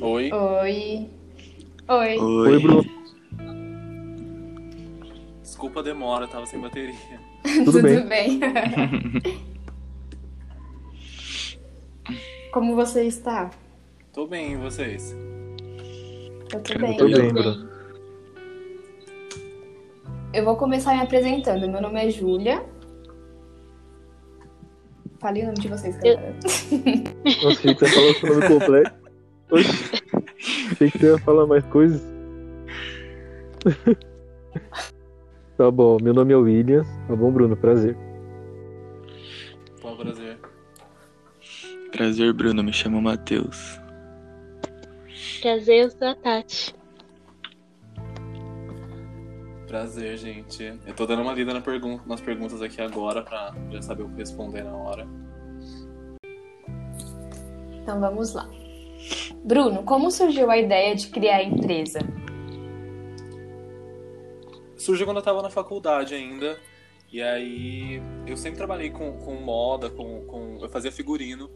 Oi. Oi. Oi. Oi, Bruno. Desculpa a demora, tava sem bateria. Tudo bem. bem? Como você está? Tô bem, e vocês? Eu tô Eu bem. tô bem, Bruno. Eu vou começar me apresentando. Meu nome é Júlia. Falei o nome de vocês, galera. Nossa, achei que você o seu nome completo. Oxi. Achei que você ia falar mais coisas. Tá bom, meu nome é William. Tá bom, Bruno? Prazer. Bom prazer. Prazer, Bruno. Me chamo Matheus. Prazer, eu sou a Tati. Prazer, gente. Eu tô dando uma lida na pergun nas perguntas aqui agora pra já saber o que responder na hora. Então vamos lá. Bruno, como surgiu a ideia de criar a empresa? Surgiu quando eu tava na faculdade ainda. E aí eu sempre trabalhei com, com moda, com, com. Eu fazia figurino.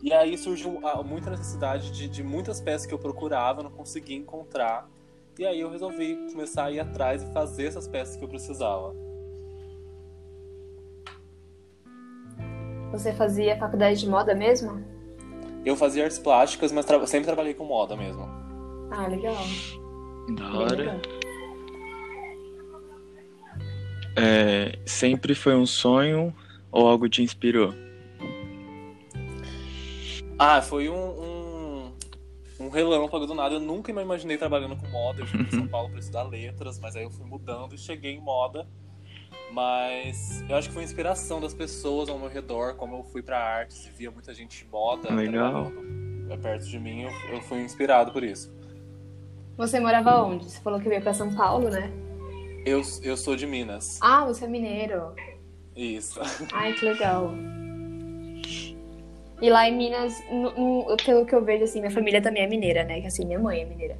E aí surgiu muita necessidade de, de muitas peças que eu procurava, não conseguia encontrar. E aí eu resolvi começar a ir atrás e fazer essas peças que eu precisava. Você fazia faculdade de moda mesmo? Eu fazia artes plásticas, mas tra- sempre trabalhei com moda mesmo. Ah, legal. Da hora. É, sempre foi um sonho ou algo te inspirou? Ah, foi um, um, um relâmpago do nada. Eu nunca me imaginei trabalhando com moda. Eu fui em São Paulo para estudar letras, mas aí eu fui mudando e cheguei em moda. Mas eu acho que foi inspiração das pessoas ao meu redor, como eu fui para artes e via muita gente de moda Legal. trabalhando perto de mim, eu, eu fui inspirado por isso. Você morava onde? Você falou que veio pra São Paulo, né? Eu, eu sou de Minas. Ah, você é mineiro. Isso. Ai, que legal. E lá em Minas, no- no- pelo que eu vejo, assim, minha família também é mineira, né? Que assim, minha mãe é mineira.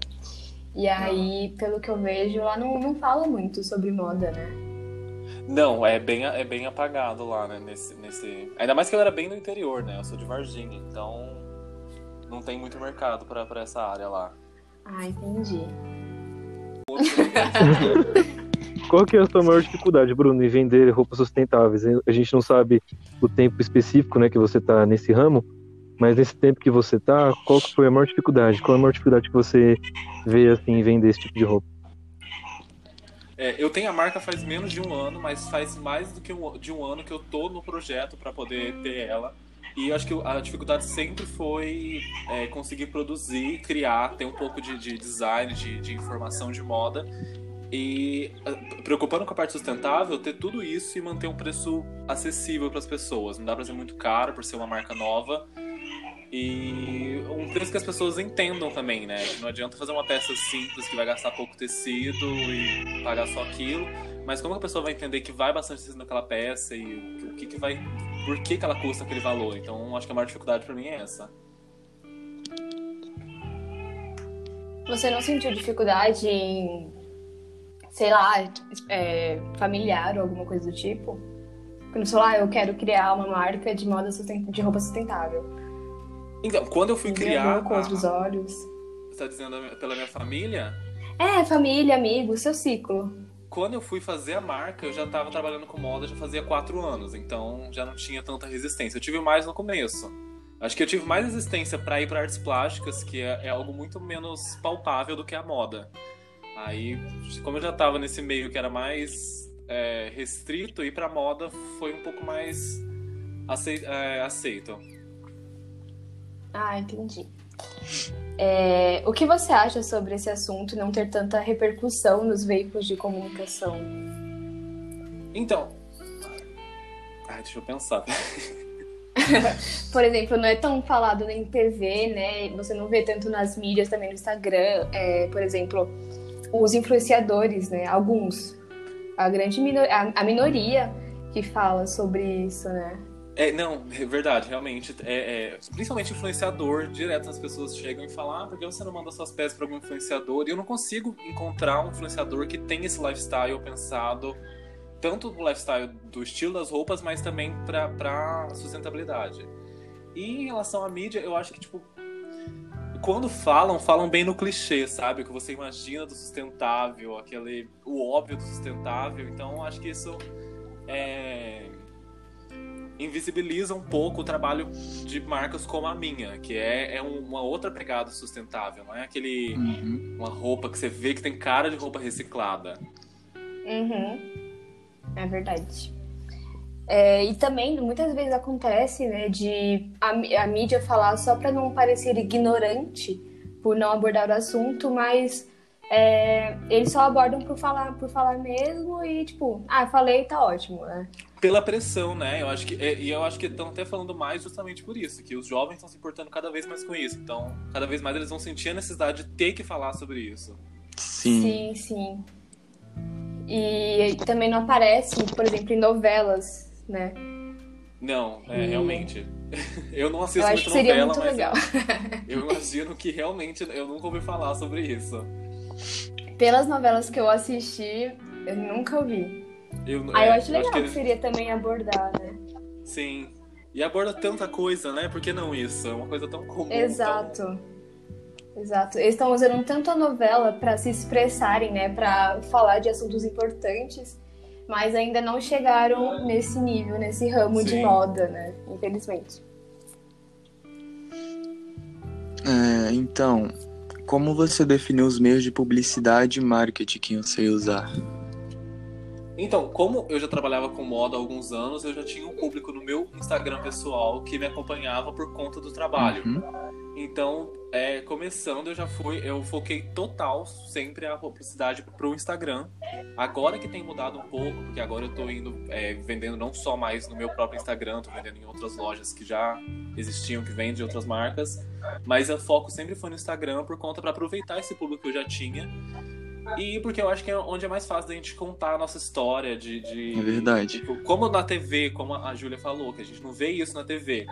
E aí, pelo que eu vejo, lá não, não fala muito sobre moda, né? Não, é bem, é bem apagado lá, né? Nesse, nesse... Ainda mais que eu era bem no interior, né? Eu sou de Varginha, então não tem muito mercado pra pra essa área lá. Ah, entendi. Qual que é a sua maior dificuldade, Bruno, em vender roupas sustentáveis? A gente não sabe o tempo específico, né, que você tá nesse ramo, mas nesse tempo que você tá, qual que foi a maior dificuldade? Qual é a maior dificuldade que você vê, assim, em vender esse tipo de roupa? É, eu tenho a marca faz menos de um ano, mas faz mais do que um, de um ano que eu tô no projeto para poder ter ela. E eu acho que a dificuldade sempre foi é, conseguir produzir, criar, ter um pouco de, de design, de, de informação de moda. E ah, preocupando com a parte sustentável, ter tudo isso e manter um preço acessível para as pessoas. Não dá para ser muito caro por ser uma marca nova. E um preço que as pessoas entendam também, né? Não adianta fazer uma peça simples que vai gastar pouco tecido e pagar só aquilo. Mas como a pessoa vai entender que vai bastante tecido naquela peça e o que, que vai. Por que, que ela custa aquele valor? Então acho que a maior dificuldade pra mim é essa. Você não sentiu dificuldade em, sei lá, é, familiar ou alguma coisa do tipo? Quando você falou, ah, eu quero criar uma marca de moda de roupa sustentável. Então, quando eu fui Entendeu? criar. com outros a- olhos. Você tá dizendo pela minha família? É, família, amigos, seu ciclo. Quando eu fui fazer a marca, eu já tava trabalhando com moda já fazia quatro anos, então já não tinha tanta resistência. Eu tive mais no começo. Acho que eu tive mais resistência pra ir pra artes plásticas, que é, é algo muito menos palpável do que a moda. Aí, como eu já tava nesse meio que era mais é, restrito, ir pra moda foi um pouco mais é, aceito. Ah, entendi. É, o que você acha sobre esse assunto não ter tanta repercussão nos veículos de comunicação? Então. Ai, deixa eu pensar. Por exemplo, não é tão falado nem em TV, né? Você não vê tanto nas mídias, também no Instagram. É, por exemplo, os influenciadores, né? Alguns. A grande minoria, a, a minoria que fala sobre isso, né? É, não, é verdade, realmente. É, é, principalmente influenciador, direto as pessoas chegam e falam: ah, por que você não manda suas peças para algum influenciador? E eu não consigo encontrar um influenciador que tem esse lifestyle pensado, tanto no lifestyle do estilo das roupas, mas também pra sustentabilidade. E em relação à mídia, eu acho que, tipo, quando falam, falam bem no clichê, sabe? O que você imagina do sustentável, aquele o óbvio do sustentável. Então acho que isso é, invisibiliza um pouco o trabalho de marcas como a minha, que é, é uma outra pegada sustentável, não é aquele Uhum. uma roupa que você vê que tem cara de roupa reciclada. Uhum. É verdade. É, e também muitas vezes acontece, né, de a, a mídia falar só para não parecer ignorante por não abordar o assunto, mas é, eles só abordam por falar, por falar mesmo e tipo, ah, falei, tá ótimo, né? Pela pressão, né? Eu acho que é, e eu acho que estão até falando mais justamente por isso, que os jovens estão se importando cada vez mais com isso. Então, cada vez mais eles vão sentir a necessidade de ter que falar sobre isso. Sim. Sim, sim. E também não aparece, por exemplo, em novelas, né? Não, é, Hum. realmente. Eu não assisto Eu acho muito que seria novela, muito mas legal. eu imagino que realmente eu nunca ouvi falar sobre isso. Pelas novelas que eu assisti, eu nunca ouvi. Eu, Aí é, eu acho legal que que ele- seria também abordar, né? Sim. E aborda tanta coisa, né? Por que não isso? É uma coisa tão comum. Exato. Exato. Eles estão usando tanto a novela para se expressarem, né, para falar de assuntos importantes, mas ainda não chegaram nesse nível, nesse ramo de Sim. moda, né? Infelizmente. É, então, como você definiu os meios de publicidade e marketing que você ia usar? Então, como eu já trabalhava com moda há alguns anos, eu já tinha um público no meu Instagram pessoal que me acompanhava por conta do trabalho. Uhum. Então, é, começando, eu já fui, eu foquei total sempre a publicidade pro Instagram. Agora que tem mudado um pouco, porque agora eu tô indo é, vendendo não só mais no meu próprio Instagram, tô vendendo em outras lojas que já existiam, que vendem de outras marcas. Mas o foco sempre foi no Instagram por conta para aproveitar esse público que eu já tinha. E porque eu acho que é onde é mais fácil da gente contar a nossa história de. de É verdade. tipo, como na TV, como a Júlia falou, que a gente não vê isso na TV.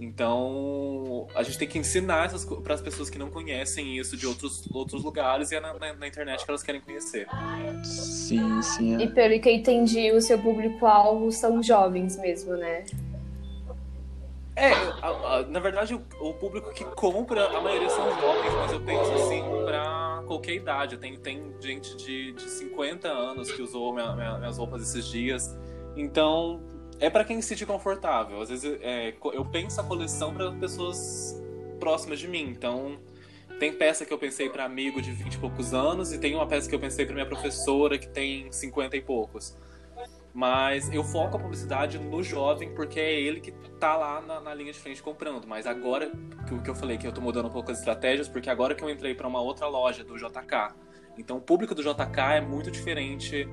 Então, a gente tem que ensinar para as pessoas que não conhecem isso de outros, outros lugares e é na, na, na internet que elas querem conhecer. Sim, sim. E É. pelo que eu entendi, o seu público-alvo são jovens mesmo, né? É, a- a- na verdade, o, o público que compra, a maioria são jovens, mas eu penso assim pra qualquer idade. Tem, tem gente de, de 50 anos que usou minha- minha- minhas roupas esses dias. Então, é pra quem se sente confortável. Às vezes, é, eu penso a coleção para pessoas próximas de mim. Então, tem peça que eu pensei pra amigo de 20 e poucos anos e tem uma peça que eu pensei pra minha professora que tem 50 e poucos. Mas eu foco a publicidade no jovem porque é ele que tá lá na, na linha de frente comprando. Mas agora, que o que eu falei, que eu tô mudando um pouco as estratégias, porque agora que eu entrei para uma outra loja do JK. Então o público do JK é muito diferente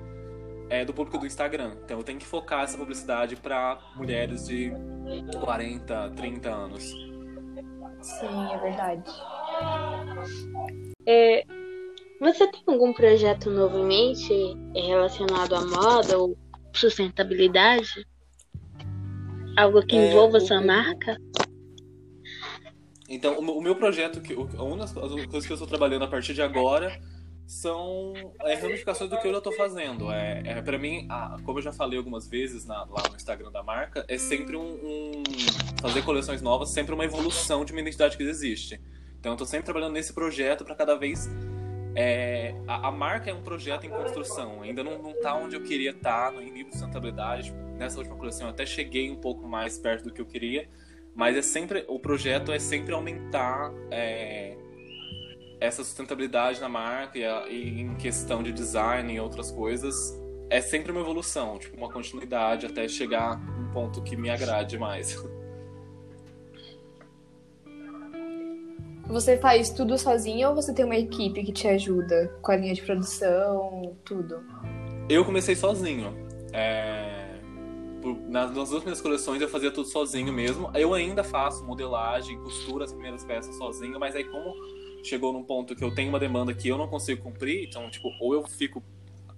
é, do público do Instagram. Então eu tenho que focar essa publicidade para mulheres de 40, 30 anos. Sim, é verdade. É, você tem algum projeto novo em mente é, relacionado à moda ou sustentabilidade? Algo que É, envolva o- sua marca? Então, o meu- projeto, que, uma das as coisas que eu estou trabalhando a partir de agora são é, ramificações do que eu já estou fazendo. É, é, para mim, como eu já falei algumas vezes na- lá no Instagram da marca, é sempre um, um- fazer coleções novas, sempre uma evolução de uma identidade que existe. Então, eu estou sempre trabalhando nesse projeto para cada vez é, a, a marca é um projeto em construção, ainda não, não tá onde eu queria estar em nível de sustentabilidade. Nessa última coleção eu até cheguei um pouco mais perto do que eu queria, mas é sempre o projeto é sempre aumentar é, essa sustentabilidade na marca e, a- e em questão de design e outras coisas. É sempre uma evolução, tipo uma continuidade até chegar num ponto que me agrade mais. Você faz tudo sozinho ou você tem uma equipe que te ajuda com a linha de produção, tudo? Eu comecei sozinho. É, Nas, nas duas primeiras coleções eu fazia tudo sozinho mesmo. Eu ainda faço modelagem, costura as primeiras peças sozinho, mas aí como chegou num ponto que eu tenho uma demanda que eu não consigo cumprir, então tipo, ou eu fico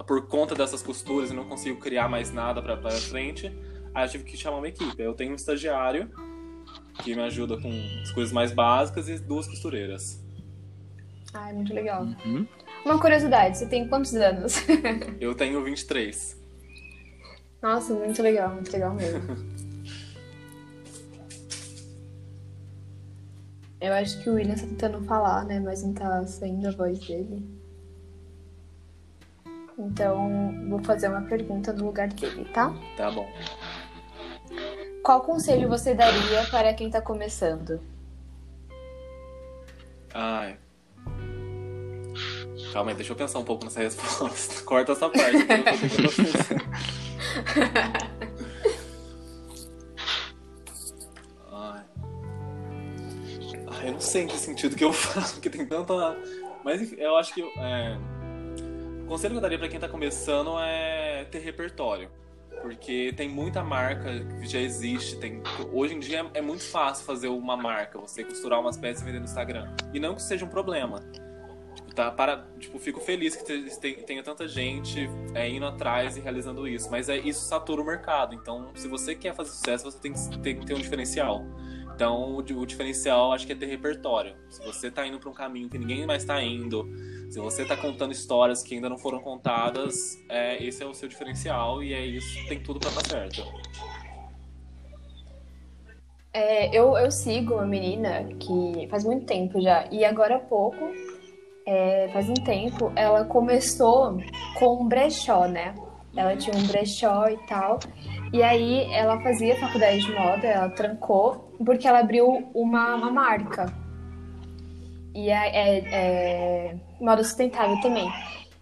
por conta dessas costuras e não consigo criar mais nada pra, pra frente, aí eu tive que chamar uma equipe. Eu tenho um estagiário que me ajuda com as coisas mais básicas e duas costureiras. Ah, é muito legal. Uhum. Uma curiosidade, você tem quantos anos? Eu tenho 23. Nossa, muito legal, muito legal mesmo. Eu acho que o William tá tentando falar, né? Mas não tá saindo a voz dele. Então, vou fazer uma pergunta no lugar dele, tá? Tá bom. Qual conselho você daria para quem tá começando? Ai. Calma aí, deixa eu pensar um pouco nessa resposta. Corta essa parte. sei sentido que eu falo, porque tem tanta. Mas eu acho que. é, O conselho que eu daria pra quem tá começando é ter repertório. Porque tem muita marca que já existe. Tem... Hoje em dia é muito fácil fazer uma marca, você costurar umas peças e vender no Instagram. E não que seja um problema. Tipo, tá, para, tipo, fico feliz que tenha tanta gente é, indo atrás e realizando isso. Mas é, isso satura o mercado. Então, se você quer fazer sucesso, você tem que, que ter um diferencial. Então, o, di- o diferencial acho que é ter repertório. Se você tá indo para um caminho que ninguém mais tá indo, se você tá contando histórias que ainda não foram contadas, é, esse é o seu diferencial e é isso, tem tudo para dar certo. É, eu, eu sigo uma menina que faz muito tempo já, e agora há pouco, é, faz um tempo, ela começou com um brechó, né? Ela tinha um brechó e tal, e aí ela fazia faculdade de moda, ela trancou, porque ela abriu uma, uma marca. E é, é, é moda sustentável também.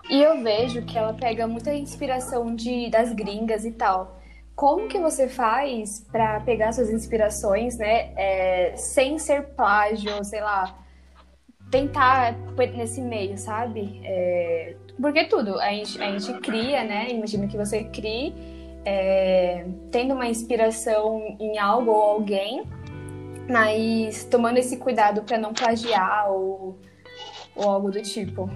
E eu vejo que ela pega muita inspiração de, das gringas e tal. Como que você faz pra pegar suas inspirações, né, é, sem ser plágio, sei lá, tentar nesse meio, sabe? É, porque tudo, a gente, a gente cria, né? Imagino que você crie, é, tendo uma inspiração em algo ou alguém, mas tomando esse cuidado pra não plagiar ou, ou algo do tipo.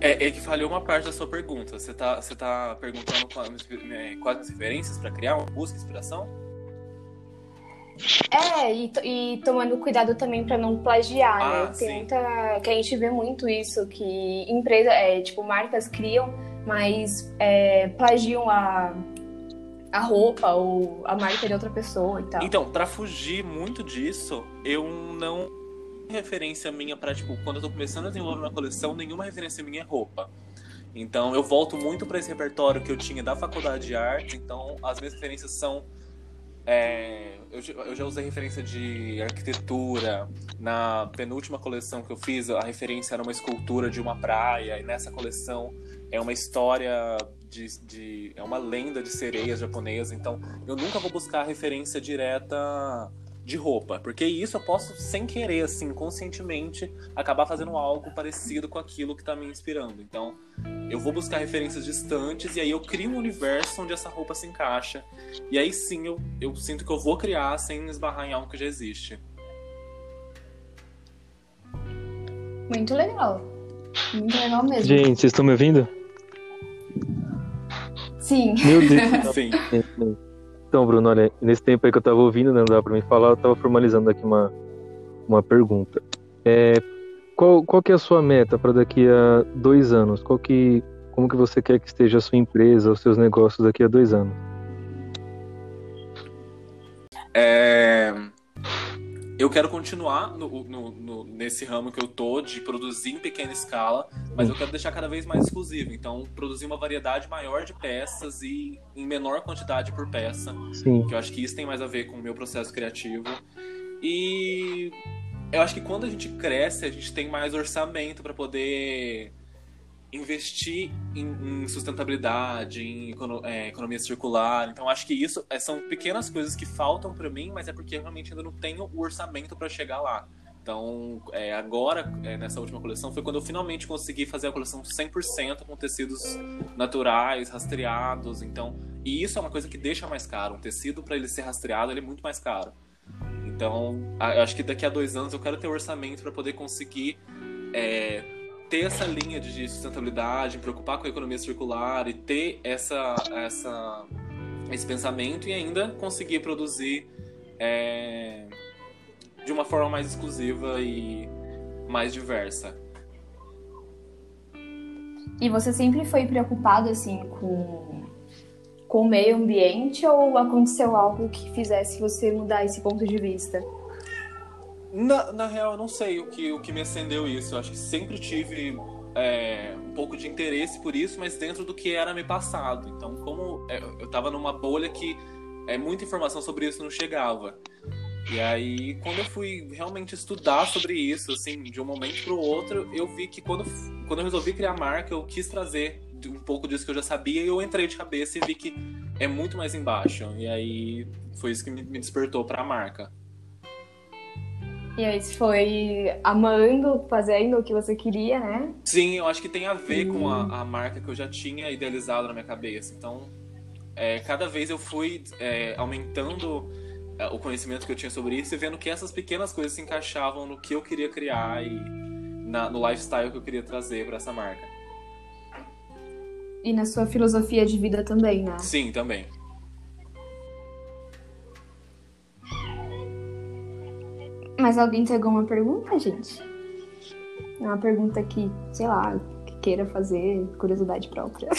É, é que falhou uma parte da sua pergunta. Você tá, você tá perguntando quais, né, as referências para criar uma busca inspiração? É, e, e tomando cuidado também pra não plagiar, Ah, né? Tem sim. muita. Que a gente vê muito isso, que empresa, é, tipo, marcas criam, mas é, plagiam a, a roupa ou a marca de outra pessoa e tal. Então, pra fugir muito disso, eu não referência minha pra, tipo, quando eu tô começando a desenvolver uma coleção, nenhuma referência minha é roupa. Então, eu volto muito pra esse repertório que eu tinha da faculdade de arte, então as minhas referências são é, eu, eu já usei referência de arquitetura. Na penúltima coleção que eu fiz, a referência era uma escultura de uma praia. E nessa coleção é uma história de. de- é uma lenda de sereias japonesas. Então eu nunca vou buscar referência direta de roupa. Porque isso eu posso, sem querer, assim, conscientemente, acabar fazendo algo parecido com aquilo que tá me inspirando. Então eu vou buscar referências distantes e aí eu crio um universo onde essa roupa se encaixa. E aí sim eu, eu sinto que eu vou criar sem esbarrar em algo que já existe. Muito legal. Muito legal mesmo. Gente, vocês estão me ouvindo? Sim. Meu Deus. Sim. Então, Bruno, olha, nesse tempo aí que eu tava ouvindo, né, não dava pra mim falar, eu tava formalizando aqui uma, uma pergunta. É, qual, qual que é a sua meta para daqui a dois anos? Qual que, como que você quer que esteja a sua empresa, os seus negócios daqui a dois anos? É, Eu quero continuar no- no- no- nesse ramo que eu tô, de produzir em pequena escala, mas eu quero deixar cada vez mais exclusivo. Então, produzir uma variedade maior de peças e em menor quantidade por peça. Sim. que eu acho que isso tem mais a ver com o meu processo criativo. E eu acho que quando a gente cresce, a gente tem mais orçamento para poder investir em, em sustentabilidade, em econo- é, economia circular. Então acho que isso é, são pequenas coisas que faltam para mim, mas é porque eu realmente ainda não tenho o orçamento para chegar lá. Então, é, agora, é, nessa última coleção, foi quando eu finalmente consegui fazer a coleção 100% com tecidos naturais, rastreados. Então, e isso é uma coisa que deixa mais caro. Um tecido, para ele ser rastreado, ele é muito mais caro. Então, a- acho que daqui a dois anos eu quero ter orçamento para poder conseguir é, ter essa linha de sustentabilidade, preocupar com a economia circular e ter essa, essa, esse pensamento e ainda conseguir produzir é, de uma forma mais exclusiva e mais diversa. E você sempre foi preocupado assim com, com o meio ambiente ou aconteceu algo que fizesse você mudar esse ponto de vista? Na, na real, eu não sei o que, o que me acendeu isso. Eu acho que sempre tive é, um pouco de interesse por isso, mas dentro do que era me passado. Então, como é, eu tava numa bolha que é, muita informação sobre isso não chegava. E aí, quando eu fui realmente estudar sobre isso, assim, de um momento para o outro, eu vi que quando, quando eu resolvi criar a marca, eu quis trazer um pouco disso que eu já sabia e eu entrei de cabeça e vi que é muito mais embaixo. E aí, foi isso que me despertou para a marca. E aí você foi amando, fazendo o que você queria, né? Sim, eu acho que tem a ver com a, a marca que eu já tinha idealizado na minha cabeça. Então, é, cada vez eu fui é, aumentando é, o conhecimento que eu tinha sobre isso e vendo que essas pequenas coisas se encaixavam no que eu queria criar e na, no lifestyle que eu queria trazer para essa marca. E na sua filosofia de vida também, né? Sim, também. Mas alguém tem alguma pergunta, gente? É uma pergunta que, sei lá, que queira fazer, curiosidade própria.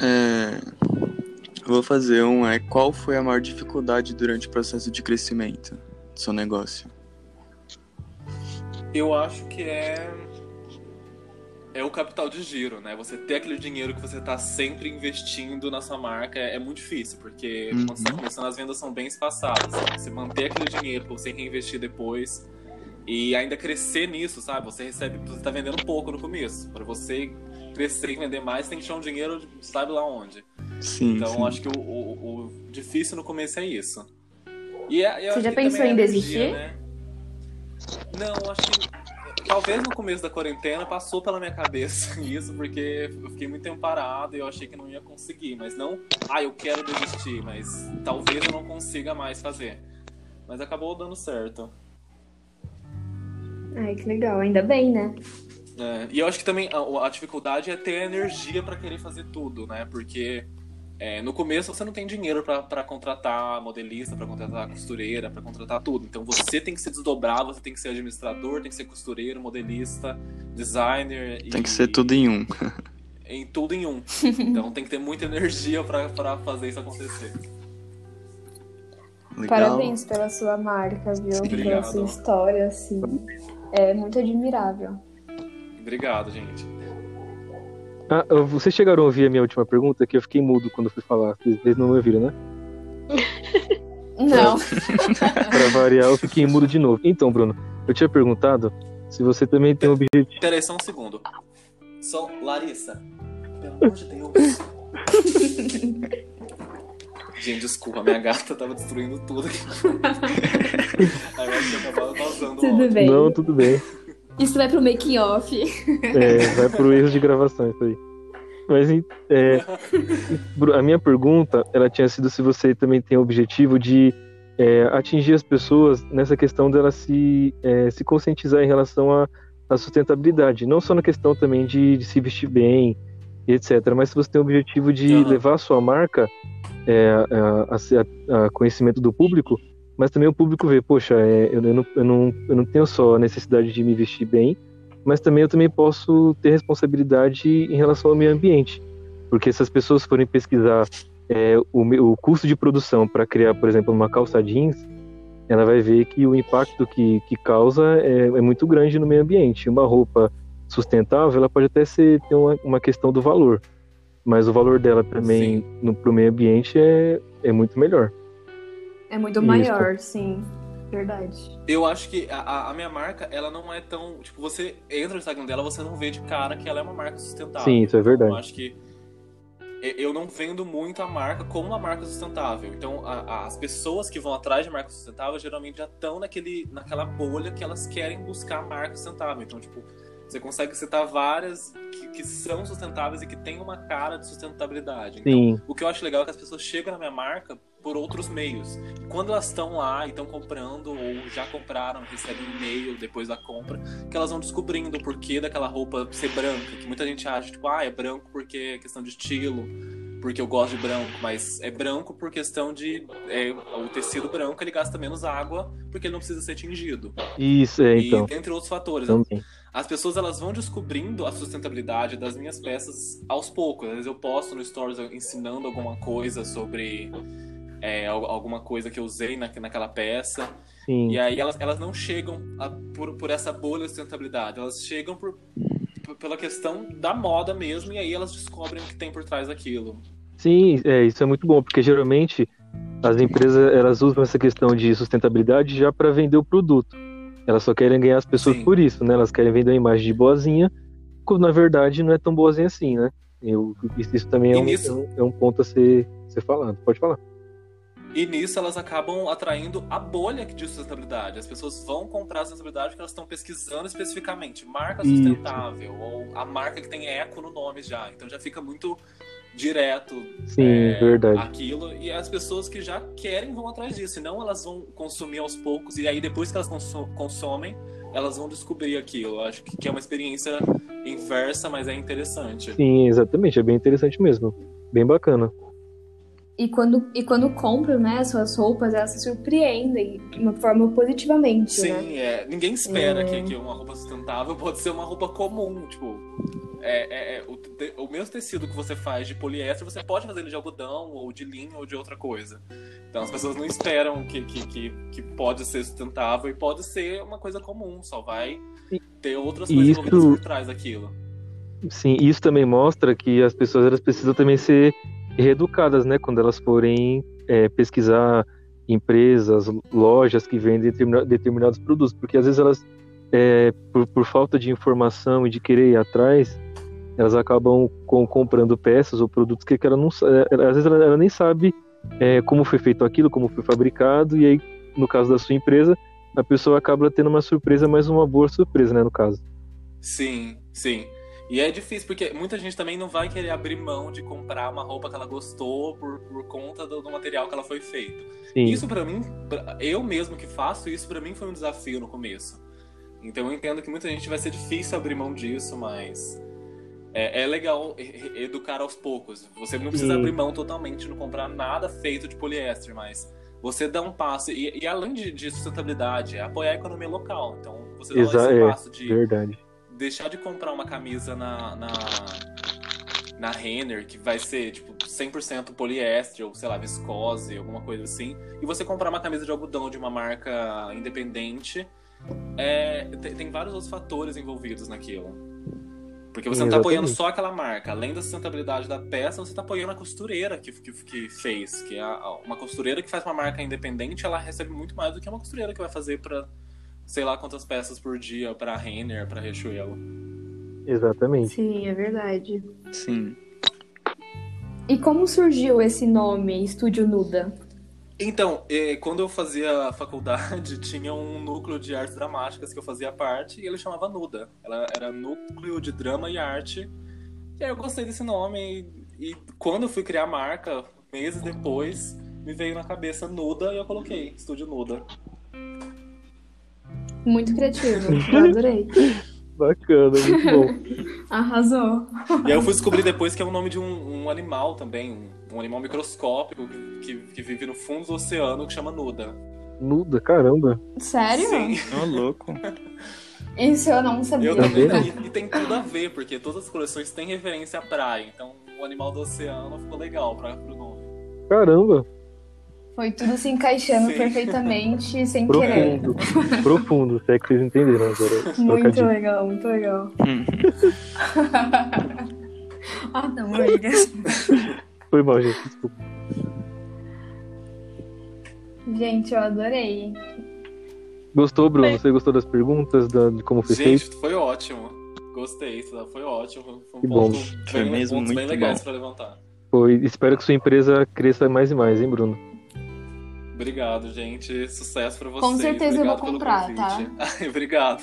é, vou fazer um. É, qual foi a maior dificuldade durante o processo de crescimento do seu negócio? Eu acho que é é o capital de giro, né? Você ter aquele dinheiro que você está sempre investindo na sua marca é, é muito difícil, porque uhum. quando você tá começando, as vendas são bem espaçadas. Você manter aquele dinheiro para você reinvestir depois e ainda crescer nisso, sabe? Você recebe, você tá vendendo pouco no começo. Para você crescer e vender mais, tem que tirar um dinheiro, sabe lá onde. Sim, então, sim. acho que o, o, o, difícil no começo é isso. E é, você já pensou em desistir? né? Não, acho que talvez no começo da quarentena passou pela minha cabeça isso, porque eu fiquei muito tempo parado e eu achei que não ia conseguir. Mas não, ah, eu quero desistir, mas talvez eu não consiga mais fazer. Mas acabou dando certo. Ai, que legal, ainda bem, né? É, e eu acho que também a, a dificuldade é ter energia para querer fazer tudo, né? Porque é, no começo você não tem dinheiro para contratar modelista, para contratar costureira, para contratar tudo. Então você tem que se desdobrar, você tem que ser administrador, tem que ser costureiro, modelista, designer. Tem e... que ser tudo em um. em tudo em um. Então tem que ter muita energia para fazer isso acontecer. Legal. Parabéns pela sua marca, viu? Obrigado. Pela sua história, assim. É muito admirável. Obrigado, gente. Ah, vocês chegaram a ouvir a minha última pergunta? Que eu fiquei mudo quando fui falar. Vocês não me ouviram, né? Não. pra variar, eu fiquei mudo de novo. Então, Bruno, eu tinha perguntado se você também tem um objetivo. Peraí, só um segundo. Só, Larissa, pelo amor de Deus. Gente, desculpa, minha gata tava destruindo tudo aqui. Aí eu acho que acabava vazando Tudo bem. Não, tudo bem. Isso vai pro making off. É, vai pro erro de gravação isso aí. Mas é, a minha pergunta, ela tinha sido se você também tem o objetivo de é, atingir as pessoas nessa questão delas se, é, se conscientizar em relação à, à, sustentabilidade. Não só na questão também de, de, se vestir bem, etc. Mas se você tem o objetivo de uhum. levar a sua marca é, a, a, a conhecimento do público mas também o público vê, poxa, é, eu, eu, não, eu, não, eu não tenho só a necessidade de me vestir bem, mas também eu também posso ter responsabilidade em relação ao meio ambiente. Porque se as pessoas forem pesquisar é, o, o custo de produção para criar, por exemplo, uma calça jeans, ela vai ver que o impacto que, que causa é, é muito grande no meio ambiente. Uma roupa sustentável, ela pode até ser, ter uma, uma questão do valor, mas o valor dela também para o meio ambiente é, é muito melhor. É muito Isso. maior, sim. Verdade. Eu acho que a, a, minha marca, ela não é tão. Tipo, você entra no Instagram dela, você não vê de cara que ela é uma marca sustentável. Sim, isso é verdade. Eu acho que eu não vendo muito a marca como uma marca sustentável. Então, a, a, as pessoas que vão atrás de marca sustentável geralmente já estão naquele, naquela bolha que elas querem buscar marca sustentável. Então, tipo, você consegue citar várias que, que, são sustentáveis e que têm uma cara de sustentabilidade. Então, Sim. o que eu acho legal é que as pessoas chegam na minha marca por outros meios. E quando elas estão lá e estão comprando, ou já compraram, recebem um e-mail depois da compra, que elas vão descobrindo o porquê daquela roupa ser branca. Que muita gente acha, tipo, ah, é branco porque é questão de estilo porque eu gosto de branco, mas é branco por questão de é, o tecido branco ele gasta menos água porque ele não precisa ser tingido. Isso é, então. E entre outros fatores. Também. As pessoas elas vão descobrindo a sustentabilidade das minhas peças aos poucos. Às vezes eu posto no stories ensinando alguma coisa sobre é, al- alguma coisa que eu usei na, naquela peça. Sim. E aí elas, elas não chegam a- por, por essa bolha de sustentabilidade, elas chegam por, pela questão da moda mesmo, e aí elas descobrem o que tem por trás daquilo. Sim, é, isso é muito bom, porque geralmente as empresas elas usam essa questão de sustentabilidade já para vender o produto. Elas só querem ganhar as pessoas Sim. por isso, né? Elas querem vender uma imagem de boazinha, quando na verdade não é tão boazinha assim, né? Eu, isso, também é um, nisso- é um- é um ponto a ser, ser falado. Pode falar. E nisso elas acabam atraindo a bolha de sustentabilidade. As pessoas vão comprar sustentabilidade porque elas estão pesquisando especificamente marca Isso. sustentável ou a marca que tem eco no nome já. Então já fica muito direto Sim, é, verdade. aquilo e as pessoas que já querem vão atrás disso. Senão elas vão consumir aos poucos e aí depois que elas consomem, elas vão descobrir aquilo. Eu acho que que é uma experiência inversa, mas é interessante. Sim, exatamente. É bem interessante mesmo. Bem bacana. E quando, e quando compram, né, as suas roupas, elas se surpreendem de uma forma positivamente, né? Sim, é, ninguém espera É. que, que uma roupa sustentável pode ser uma roupa comum. Tipo, é, é- é o, te- o mesmo tecido que você faz de poliéster, você pode fazer ele de algodão, ou de linho, ou de outra coisa. Então as pessoas não esperam que, que, que, que pode ser sustentável e pode ser uma coisa comum, só vai ter outras coisas isso- envolvidas por trás daquilo. Sim, isso também mostra que as pessoas elas precisam também ser reeducadas, né? Quando elas forem é, pesquisar empresas, lojas que vendem determina- determinados produtos, porque às vezes elas, é, por, por falta de informação e de querer ir atrás, elas acabam com- comprando peças ou produtos que, que ela não, é, às vezes ela, ela nem sabe é, como foi feito aquilo, como foi fabricado, e aí no caso da sua empresa, a pessoa acaba tendo uma surpresa, mas uma boa surpresa, né? No caso. Sim, sim. E é difícil, porque muita gente também não vai querer abrir mão de comprar uma roupa que ela gostou por, por conta do, do material que ela foi feito. Sim. Isso pra mim, eu mesmo que faço, isso pra mim foi um desafio no começo. Então eu entendo que muita gente vai ser difícil abrir mão disso, mas é, é legal educar aos poucos. Você não precisa Sim. abrir mão totalmente, não comprar nada feito de poliéster, mas você dá um passo. E, e além de, de sustentabilidade, é apoiar a economia local. Então você dá Exa- esse é, passo de Verdade. Deixar de comprar uma camisa na, na, na Renner, que vai ser, tipo, 100% poliéster, ou sei lá, viscose, alguma coisa assim, e você comprar uma camisa de algodão de uma marca independente, é, tem, tem vários outros fatores envolvidos naquilo. Porque você não tá apoiando Exatamente. só aquela marca. Além da sustentabilidade da peça, você tá apoiando a costureira que, que, que fez. Que é a- uma costureira que faz uma marca independente, ela recebe muito mais do que uma costureira que vai fazer pra sei lá quantas peças por dia pra Renner, pra Riachuelo. Exatamente. Sim, é verdade. Sim. E como surgiu esse nome, Estúdio Nuda? Então, eh, quando eu fazia a faculdade, tinha um núcleo de artes dramáticas que eu fazia parte e ele chamava Nuda. Ela era núcleo de drama e arte. E aí eu gostei desse nome e, e quando eu fui criar a marca, meses depois, me veio na cabeça Nuda e eu coloquei Estúdio Nuda. Muito criativo, eu adorei. Bacana, muito bom. Arrasou. E aí eu fui descobrir depois que é o nome de um, um animal também, um, um animal microscópico que, que vive no fundo do oceano que chama Nuda. Nuda, caramba. Sério? Sim. Ô, louco. Isso eu não sabia. Eu Tá também, vendo? e, e tem tudo a ver, porque todas as coleções têm referência à praia. Então o animal do oceano ficou legal pra, pro nome. Caramba. Foi tudo se encaixando Sim. perfeitamente, sem querer. Profundo. Profundo, se é que vocês entenderam agora. Muito legal, muito legal. Hum. ah, não, William. Foi mal, gente. Desculpa. Gente, eu adorei. Gostou, Bruno? Você gostou das perguntas, da, de como foi Gente, feito? foi ótimo. Gostei, foi ótimo. Foi um Que bom. ponto Foi bem, mesmo pontos bem muito legais bom. pra levantar. Foi. Espero que sua empresa cresça mais e mais, hein, Bruno? Obrigado, gente. Sucesso pra vocês. Com certeza eu vou Obrigado comprar, tá? Ai, Obrigado.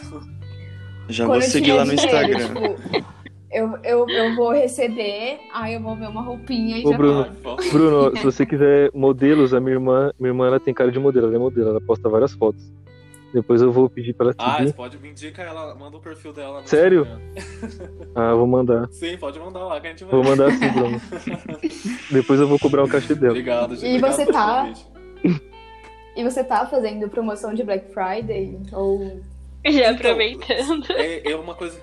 Já Quando vou seguir lá no dinheiro, Instagram. tipo, eu, eu, eu vou receber, aí eu vou ver uma roupinha e Ô, já Bruno. Bruno, se você quiser modelos, a minha irmã, minha irmã ela tem cara de modelo, ela é modelo, ela posta várias fotos. Depois eu vou pedir pra ela Ah, você pode me indicar ela, manda o perfil dela no Sério? Ah, eu vou mandar. Sim, pode mandar lá que a gente vai. Vou mandar sim, Bruno. Depois eu vou cobrar o cachê dela. Obrigado, gente. E Obrigado você tá- convite. E você tá fazendo promoção de Black Friday? Ou. Já Então, aproveitando. É, é uma coisa.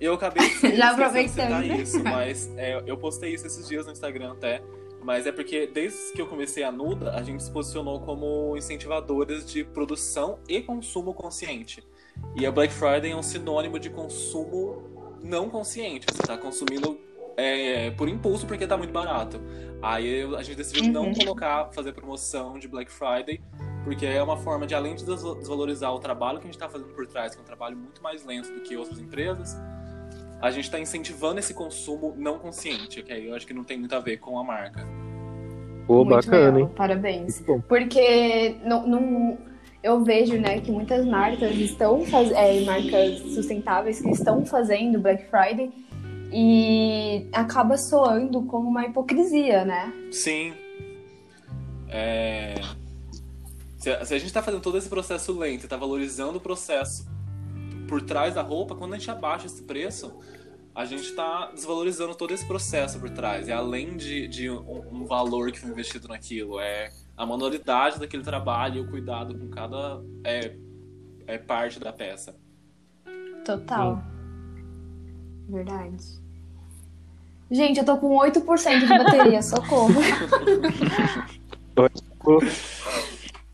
Eu acabei de Já aproveitando. isso, mas é, eu postei isso esses dias no Instagram até. Mas é porque desde que eu comecei a Nuda, a gente se posicionou como incentivadores de produção e consumo consciente. E a Black Friday é um sinônimo de consumo não consciente. Você está consumindo é, por impulso porque está muito barato. Aí a gente decidiu Uhum. não colocar, fazer promoção de Black Friday, porque é uma forma de, além de des- desvalorizar o trabalho que a gente está fazendo por trás, que é um trabalho muito mais lento do que outras empresas, a gente está incentivando esse consumo não consciente, que aí eu acho que não tem muito a ver com a marca. Pô, Muito bacana, legal, hein? Parabéns. Porque não, não- eu vejo, né, que muitas marcas estão faz... é, marcas sustentáveis que estão fazendo Black Friday e acaba soando como uma hipocrisia, né? Sim. É... Se, a, se a gente tá fazendo todo esse processo lento e tá valorizando o processo por trás da roupa, quando a gente abaixa esse preço, a gente tá desvalorizando todo esse processo por trás. É além de, de um, um valor que foi investido naquilo, é a manualidade daquele trabalho e o cuidado com cada é, é parte da peça. Total. Verdade. Gente, eu tô com 8% de bateria, socorro.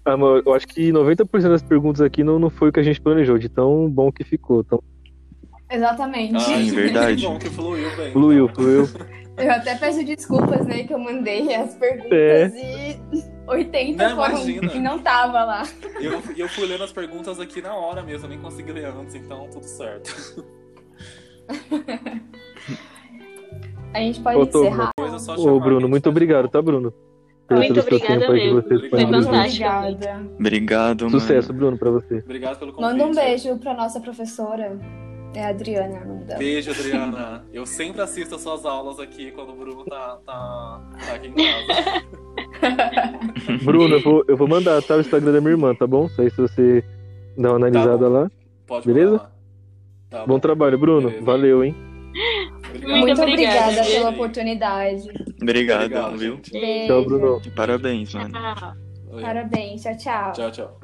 Amor, eu acho que 90% das perguntas aqui não, não foi o que a gente planejou, de tão bom que ficou. Tão Exatamente. Sim, verdade. Que bom que fluiu bem. fluiu, fluiu. Eu até peço desculpas, né, que eu mandei as perguntas É. e 80 Não, foram imagina. que não tava lá. E eu, e eu fui lendo as perguntas aqui na hora mesmo, eu nem consegui ler antes, então tudo certo. A gente pode Ô, encerrar. Ô, Bruno, muito obrigado, tá, Bruno? Pelo Muito obrigada mesmo. Foi fantástico. Obrigada. Obrigado, mano. Sucesso, Bruno, pra você. Obrigado pelo convite. Manda um beijo pra nossa professora. É a Adriana, o nome dela. Beijo, Adriana. Eu sempre assisto as suas aulas aqui quando o Bruno tá, tá, tá aqui em casa. Bruno, eu vou, eu vou mandar, tá? O Instagram da minha irmã, tá bom? Aí se você dar uma analisada bom. lá. Pode Beleza? mandar. Tá Bom trabalho, Bruno. Beleza. Valeu, hein? Obrigado. Muito obrigada, pela oportunidade. Obrigado, Obrigado, viu? Beijo. Tchau, Bruno. Parabéns, mano. Tchau. Parabéns. Tchau, tchau. Tchau, tchau.